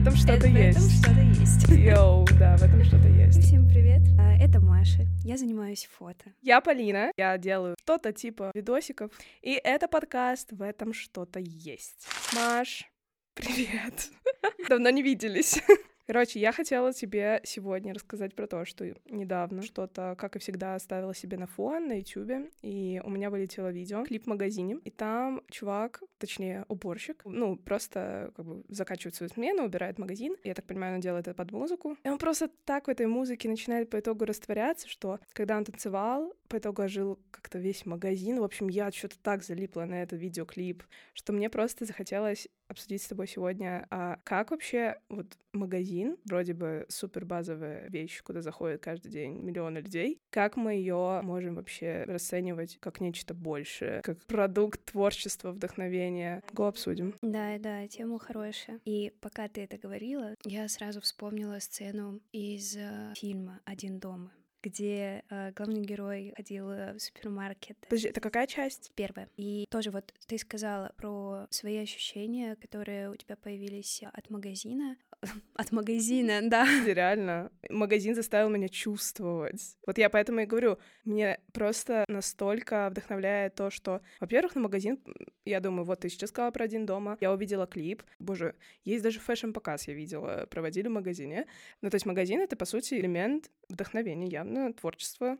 этом что-то в есть. этом что-то есть. Йоу, да, в этом что-то есть. Всем привет. А, Это Маша. Я занимаюсь фото. Я Полина, я делаю что-то типа видосиков, и это подкаст «В этом что-то есть». Маш, привет. Давно не виделись. Короче, я хотела тебе сегодня рассказать про то, что недавно что-то, как и всегда, оставила себе на фон на ютубе, и у меня вылетело видео, клип в магазине, и там чувак, точнее, уборщик, ну, просто как бы заканчивает свою смену, убирает магазин, я так понимаю, он делает это под музыку, и он просто так в этой музыке начинает по итогу растворяться, что когда он танцевал, по итогу ожил как-то весь магазин, в общем, я что-то так залипла на этот видеоклип, что мне просто захотелось обсудить с тобой сегодня, а как вообще вот магазин, вроде бы супер базовая вещь, куда заходит каждый день миллионы людей, как мы ее можем вообще расценивать как нечто большее, как продукт творчества, вдохновения. Го обсудим. Да, да, тема хорошая. И пока ты это говорила, я сразу вспомнила сцену из э, фильма «Один дома», где э, главный герой ходил э, в супермаркет. Подожди, это какая часть? Первое. И тоже вот ты сказала про свои ощущения, которые у тебя появились от магазина. От магазина, да. Реально, магазин заставил меня чувствовать. Вот я поэтому и говорю, мне просто настолько вдохновляет то, что, во-первых, на магазин, я думаю, вот ты сейчас сказала про один дома, я увидела клип, боже, есть даже фэшн-показ, я видела, проводили в магазине. Ну, то есть магазин — это, по сути, элемент вдохновения, явно, творчества.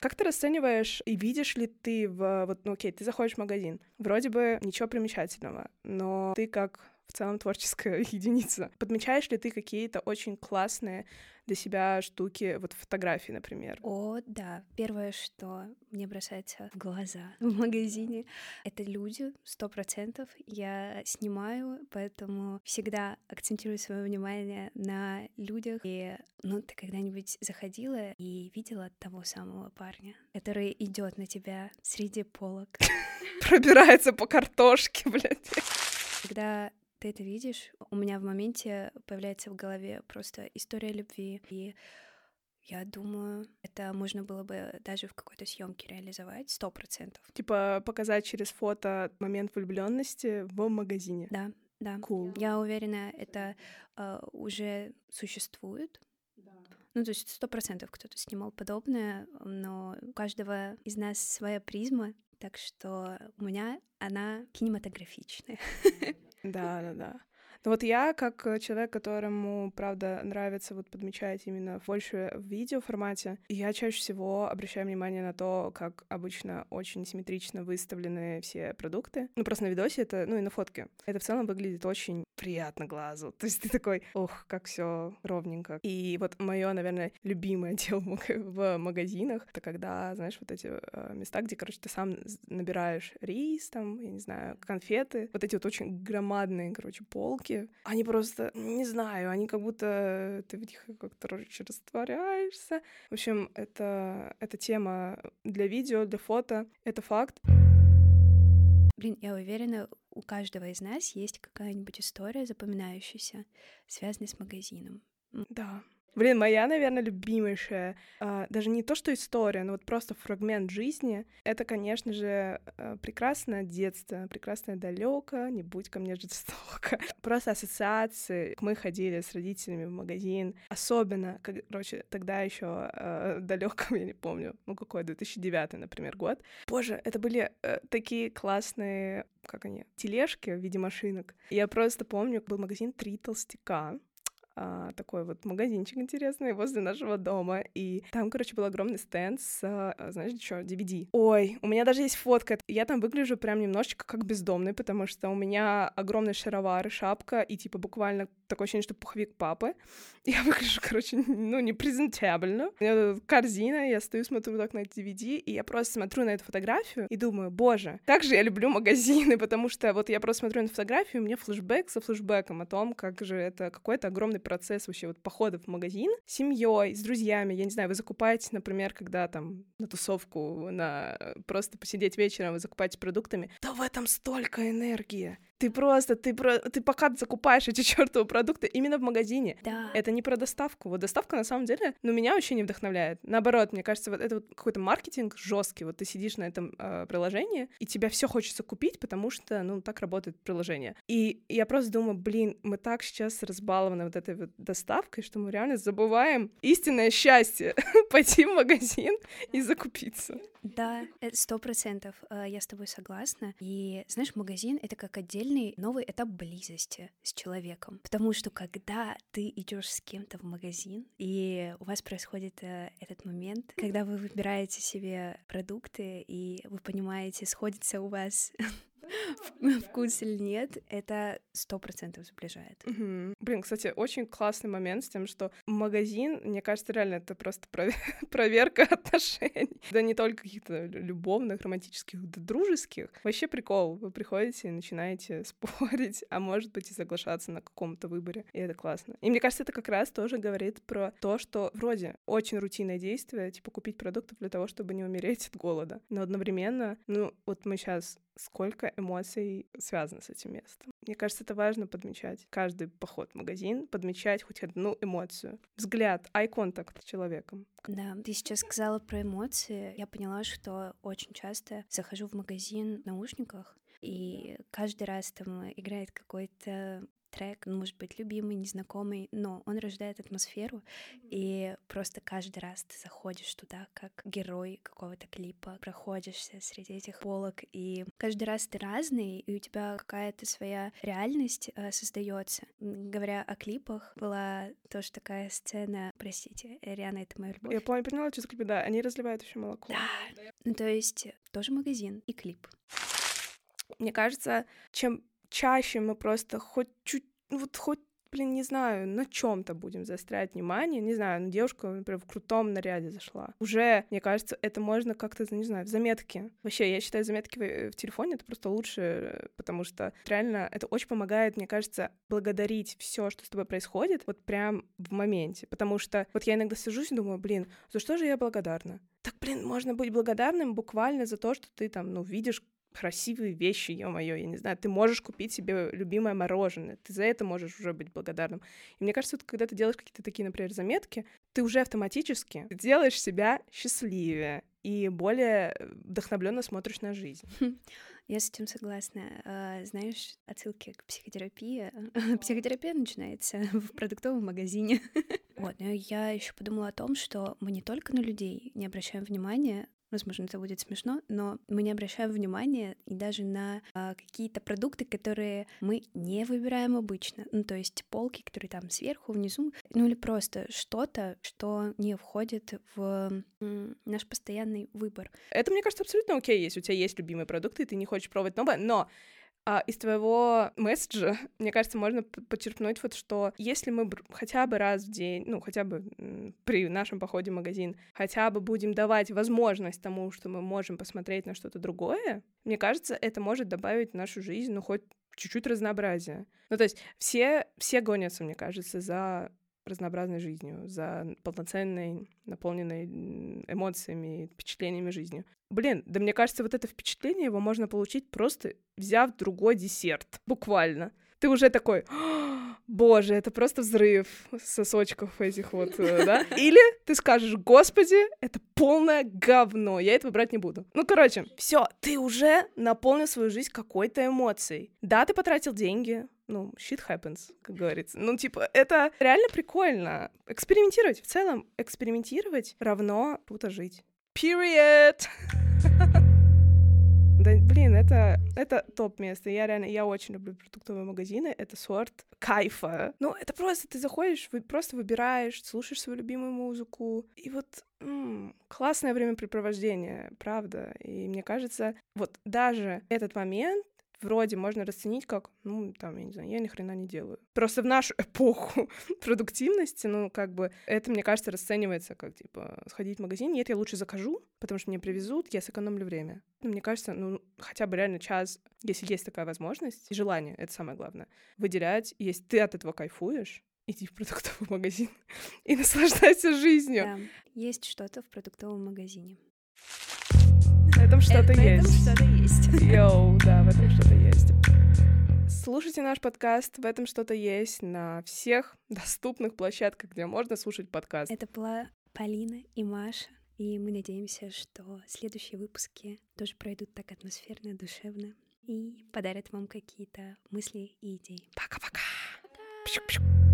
Как ты расцениваешь и видишь ли ты в... Вот, ну окей, ты заходишь в магазин, вроде бы ничего примечательного, но ты как в целом творческая единица. Подмечаешь ли ты какие-то очень классные для себя штуки, вот фотографии, например? О, да. Первое, что мне бросается в глаза в магазине, это люди, сто процентов. Я снимаю, поэтому всегда акцентирую свое внимание на людях. И, ну, ты когда-нибудь заходила и видела того самого парня, который идет на тебя среди полок? Пробирается по картошке, блядь. Когда ты это видишь, у меня в моменте появляется в голове просто история любви. И я думаю, это можно было бы даже в какой-то съемке реализовать, сто процентов. Типа показать через фото момент влюбленности в магазине. Да, да. Cool. Я уверена, это э, уже существует. Ну, то есть сто процентов кто-то снимал подобное, но у каждого из нас своя призма, так что у меня она кинематографичная. Да, да, да. Но вот я, как э, человек, которому, правда, нравится вот подмечать именно больше в видеоформате, я чаще всего обращаю внимание на то, как обычно очень симметрично выставлены все продукты. Ну, просто на видосе это, ну и на фотке. Это в целом выглядит очень приятно глазу. То есть ты такой, ох, как все ровненько. И вот мое, наверное, любимое дело в магазинах, это когда, знаешь, вот эти э, места, где, короче, ты сам набираешь рис, там, я не знаю, конфеты, вот эти вот очень громадные, короче, полки, они просто, не знаю, они как будто ты в них как-то, короче, растворяешься. В общем, это, это тема для видео, для фото, это факт. Блин, я уверена, у каждого из нас есть какая-нибудь история запоминающаяся, связанная с магазином. Да. Блин, моя, наверное, любимейшая, а, даже не то, что история, но вот просто фрагмент жизни, это, конечно же, а, прекрасное детство, прекрасное далеко, не будь ко мне жестоко. Просто ассоциации. Мы ходили с родителями в магазин, особенно, короче, тогда еще а, далеком, я не помню, ну какой, 2009, например, год. Боже, это были а, такие классные как они, тележки в виде машинок. Я просто помню, был магазин «Три толстяка», а, такой вот магазинчик интересный возле нашего дома. И там, короче, был огромный стенд с, а, знаешь, что, DVD. Ой, у меня даже есть фотка. Я там выгляжу прям немножечко как бездомный, потому что у меня огромные шаровары, шапка и, типа, буквально такое ощущение, что пуховик папы. Я выгляжу, короче, ну, не презентабельно. У меня корзина, я стою, смотрю так на DVD, и я просто смотрю на эту фотографию и думаю, боже, как же я люблю магазины, потому что вот я просто смотрю на фотографию, у меня флешбэк за флешбэком о том, как же это какой-то огромный процесс вообще вот походов в магазин с семьей, с друзьями. Я не знаю, вы закупаете, например, когда там на тусовку, на просто посидеть вечером, вы закупаете продуктами. Да в этом столько энергии. Ты просто, ты, про, ты пока закупаешь эти чертовы продукты именно в магазине. Да. Это не про доставку. Вот доставка на самом деле, ну, меня вообще не вдохновляет. Наоборот, мне кажется, вот это вот какой-то маркетинг жесткий. Вот ты сидишь на этом э, приложении, и тебя все хочется купить, потому что, ну, так работает приложение. И я просто думаю, блин, мы так сейчас разбалованы вот этой вот доставкой, что мы реально забываем истинное счастье пойти в магазин и закупиться. Да, сто процентов. Э, я с тобой согласна. И знаешь, магазин это как отдельный новый этап близости с человеком. Потому что когда ты идешь с кем-то в магазин, и у вас происходит э, этот момент, когда вы выбираете себе продукты, и вы понимаете, сходится у вас вкус или нет, это сто процентов сближает. Блин, кстати, очень классный момент с тем, что магазин, мне кажется, реально это просто проверка отношений. Да не только каких-то любовных, романтических, да дружеских. Вообще прикол. Вы приходите и начинаете спорить, а может быть и соглашаться на каком-то выборе. И это классно. И мне кажется, это как раз тоже говорит про то, что вроде очень рутинное действие, типа купить продукты для того, чтобы не умереть от голода. Но одновременно, ну, вот мы сейчас сколько эмоций связано с этим местом. Мне кажется, это важно подмечать. Каждый поход в магазин, подмечать хоть одну эмоцию. Взгляд, contact с человеком. Да, ты сейчас сказала про эмоции. Я поняла, что очень часто захожу в магазин в наушниках, и каждый раз там играет какой-то трек, ну, может быть, любимый, незнакомый, но он рождает атмосферу, и просто каждый раз ты заходишь туда как герой какого-то клипа, проходишься среди этих полок, и каждый раз ты разный, и у тебя какая-то своя реальность э, создается. Говоря о клипах, была тоже такая сцена, простите, Риана, это моя любовь. Я помню, поняла, что за клипы, да, они разливают еще молоко. Да, ну то есть тоже магазин и клип. Мне кажется, чем чаще мы просто хоть чуть, ну вот хоть блин, не знаю, на чем-то будем заострять внимание, не знаю, ну, девушка, например, в крутом наряде зашла. Уже, мне кажется, это можно как-то, не знаю, в заметке. Вообще, я считаю, заметки в, в телефоне это просто лучше, потому что реально это очень помогает, мне кажется, благодарить все, что с тобой происходит, вот прям в моменте. Потому что вот я иногда сажусь и думаю, блин, за что же я благодарна? Так, блин, можно быть благодарным буквально за то, что ты там, ну, видишь красивые вещи, ё-моё, я не знаю, ты можешь купить себе любимое мороженое, ты за это можешь уже быть благодарным. И мне кажется, вот, когда ты делаешь какие-то такие, например, заметки, ты уже автоматически делаешь себя счастливее и более э, вдохновленно смотришь на жизнь. Я с этим согласна. А, знаешь, отсылки к психотерапии. Психотерапия начинается в продуктовом магазине. Вот, но я еще подумала о том, что мы не только на людей не обращаем внимания, Возможно, это будет смешно, но мы не обращаем внимания и даже на а, какие-то продукты, которые мы не выбираем обычно. Ну, то есть полки, которые там сверху, внизу, ну или просто что-то, что не входит в наш постоянный выбор. Это, мне кажется, абсолютно окей, если у тебя есть любимые продукты, и ты не хочешь пробовать новое, но а из твоего месседжа, мне кажется, можно подчеркнуть вот, что если мы хотя бы раз в день, ну, хотя бы при нашем походе в магазин, хотя бы будем давать возможность тому, что мы можем посмотреть на что-то другое, мне кажется, это может добавить в нашу жизнь, ну, хоть чуть-чуть разнообразия. Ну, то есть все, все гонятся, мне кажется, за разнообразной жизнью, за полноценной, наполненной эмоциями, впечатлениями жизнью. Блин, да мне кажется, вот это впечатление его можно получить просто взяв другой десерт, буквально. Ты уже такой, боже, это просто взрыв сосочков этих вот, э, да? Или ты скажешь, господи, это полное говно, я этого брать не буду. Ну, короче, все, ты уже наполнил свою жизнь какой-то эмоцией. Да, ты потратил деньги, ну, shit happens, как говорится. Ну, типа, это реально прикольно. Экспериментировать. В целом, экспериментировать равно круто жить. Period! Да, блин, это, это топ место. Я реально, я очень люблю продуктовые магазины. Это сорт кайфа. Ну, это просто ты заходишь, вы просто выбираешь, слушаешь свою любимую музыку. И вот м-м, классное времяпрепровождение, правда. И мне кажется, вот даже этот момент вроде можно расценить как, ну, там, я не знаю, я ни хрена не делаю. Просто в нашу эпоху продуктивности, ну, как бы, это, мне кажется, расценивается как, типа, сходить в магазин, нет, я лучше закажу, потому что мне привезут, я сэкономлю время. Ну, мне кажется, ну, хотя бы реально час, если есть такая возможность, и желание, это самое главное, выделять, если ты от этого кайфуешь, иди в продуктовый магазин и наслаждайся жизнью. Да, есть что-то в продуктовом магазине. В этом что-то есть. В этом что-то есть. Йоу, да, в этом что-то есть. Слушайте наш подкаст, в этом что-то есть на всех доступных площадках, где можно слушать подкаст. Это была Полина и Маша, и мы надеемся, что следующие выпуски тоже пройдут так атмосферно, душевно и подарят вам какие-то мысли и идеи. Пока-пока. Пока.